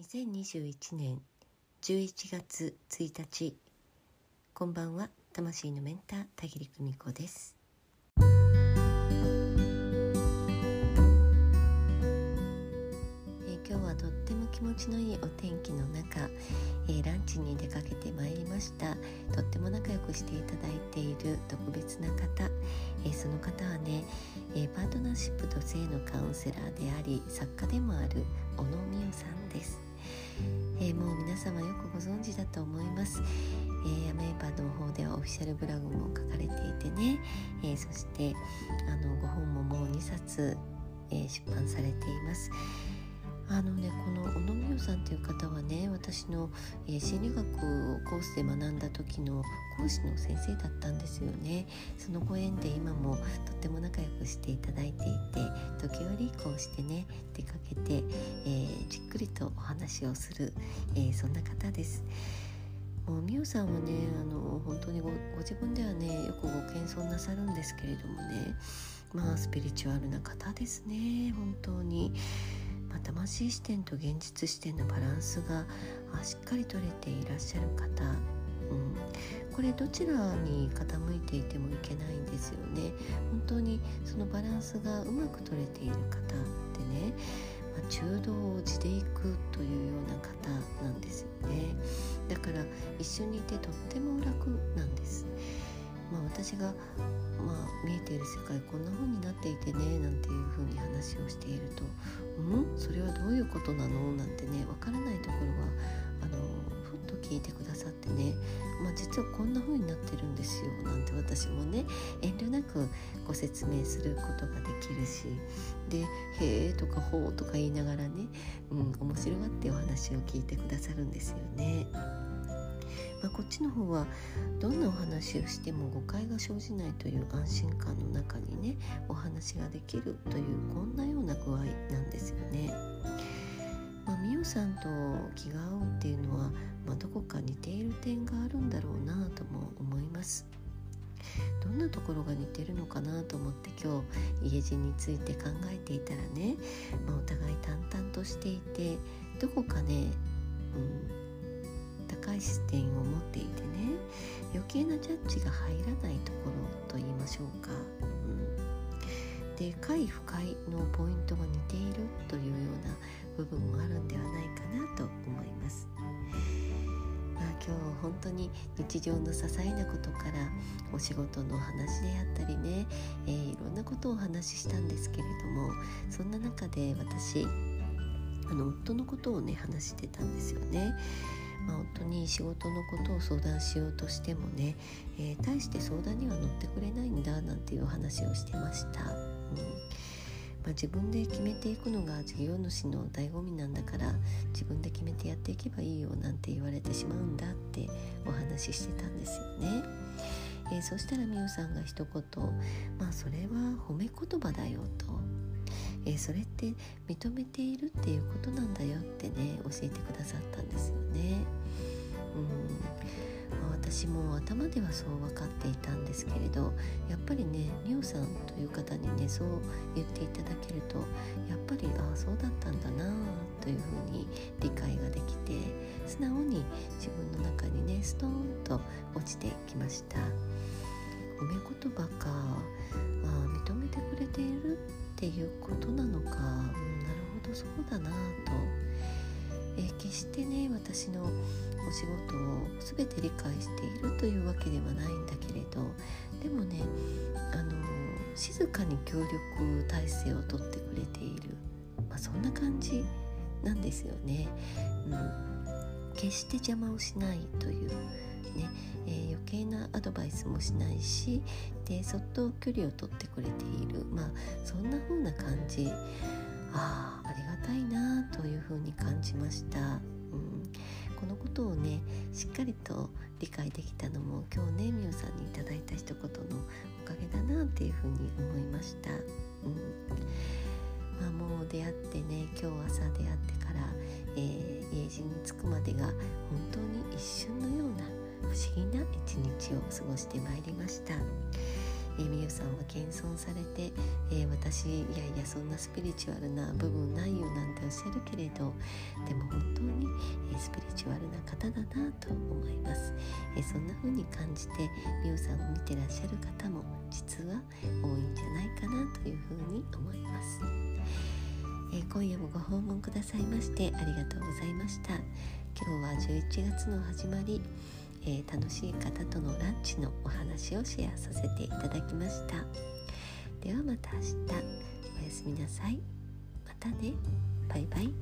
2021年11月1日こんばんは魂のメンター田切久美子です。今日はとっても気持ちのいいお天気の中、えランチに出かけてまいりました。とっても仲良くしていただいている特別な方、えその方はね、えパートナーシップと性のカウンセラーであり作家でもある小野美代さんです。えーもう皆様よくご存知だと思います、えー、アメーバの方ではオフィシャルブログも書かれていてね、えーそしてあのご本ももう2冊、えー出版されています。あのねこの小野美代さんという方はね私の、えー心理学をコースで学んだ時の講師の先生だったんですよねそのご縁で今もとっても仲良くしていただいていて時折こうしてね出かけて、えーじっくりとお話をする、えーそんな方ですもう美代さんはねあの本当にごご自分ではねよくご謙遜なさるんですけれどもねまあスピリチュアルな方ですね本当に。魂視点と現実視点のバランスがあしっかり取れていらっしゃる方、うん、これどちらに傾いていてもいけないんですよね。本当にそのバランスがうまく取れている方ってね、まあ、中道を地でいくというような方なんですよね。だから一緒にいてとっても楽なんです。まあ、私が、まあ、見えている世界こんな風になっていてねなんていう風に話をしていると「うん？それはどういうことなの?」なんてねわからないところはあのふっと聞いてくださってね、まあ、実はこんな風になってるんですよなんて私もね遠慮なくご説明することができるしで「へえ」とか「ほう」とか言いながらね、うん、面白がってお話を聞いてくださるんですよね。まあ、こっちの方はどんなお話をしても誤解が生じないという安心感の中にねお話ができるというこんなような具合なんですよね。まあ、美代さんと気が合うっていうのは、まあ、どこか似ている点があるんだろうなとも思います。どんなところが似てるのかなと思って今日家路について考えていたらね、まあ、お互い淡々としていてどこかね、うん、高い視点を持っていてね余計なジャッジが入らないところと言いましょうか。うん、で快不快のポイントが似ているというような部分もあるんではないかなと思います。まあ、今日本当に日常の些細なことからお仕事の話であったりね、えーいろんなことをお話ししたんですけれどもそんな中で私あの夫のことをね話してたんですよね。まあ、夫に仕事のことを相談しようとしてもね、えー大して相談には乗ってくれないんだなんていうお話をしてました。うんまあ、自分で決めていくのが事業主の醍醐味なんだから自分で決めてやっていけばいいよなんて言われてしまうんだってお話ししてたんですよね。えーそしたらみおさんが一言「まあそれは褒め言葉だよ」と。えーそれって認めているっていうことなんだよってね教えてくださったんですよね。うんまあ私も頭ではそう分かっていたんですけれどやっぱりねみおさんという方にねそう言っていただけるとやっぱりああそうだったんだなというふうに理解ができて素直に自分の中にねストーンと落ちてきました。褒め言葉かあ認めてくれているっていうことなのか、うん、なるほどそうだなと、えー決してね私のお仕事を全て理解しているというわけではないんだけれどでもねあの静かに協力体制をとってくれている、まあ、そんな感じなんですよね。うん、決して邪魔をしないというね、えー余計なアドバイスもしないしでそっと距離を取ってくれている。まあそんな風な感じああありがたいなという風に感じました、うん、このことをねしっかりと理解できたのも今日ねみおさんにいただいた一言のおかげだなっていう風に思いました、うん。まあ、もう出会ってね今日朝出会ってから、えー家路に着くまでが本当に一瞬のような不思議な一日を過ごしてまいりました、えー、みゆさんは謙遜されて、えー、私いやいやそんなスピリチュアルな部分ないよなんておっしゃるけれどでも本当に、え、スピリチュアルな方だなと思います、えそんな風に感じてみゆさんを見てらっしゃる方も実は多いんじゃないかなという風に思います、え今夜もご訪問くださいましてありがとうございました。今日は11月の始まり。えー、楽しい方とのランチのお話をシェアさせていただきました。ではまた明日。おやすみなさい。またね。バイバイ。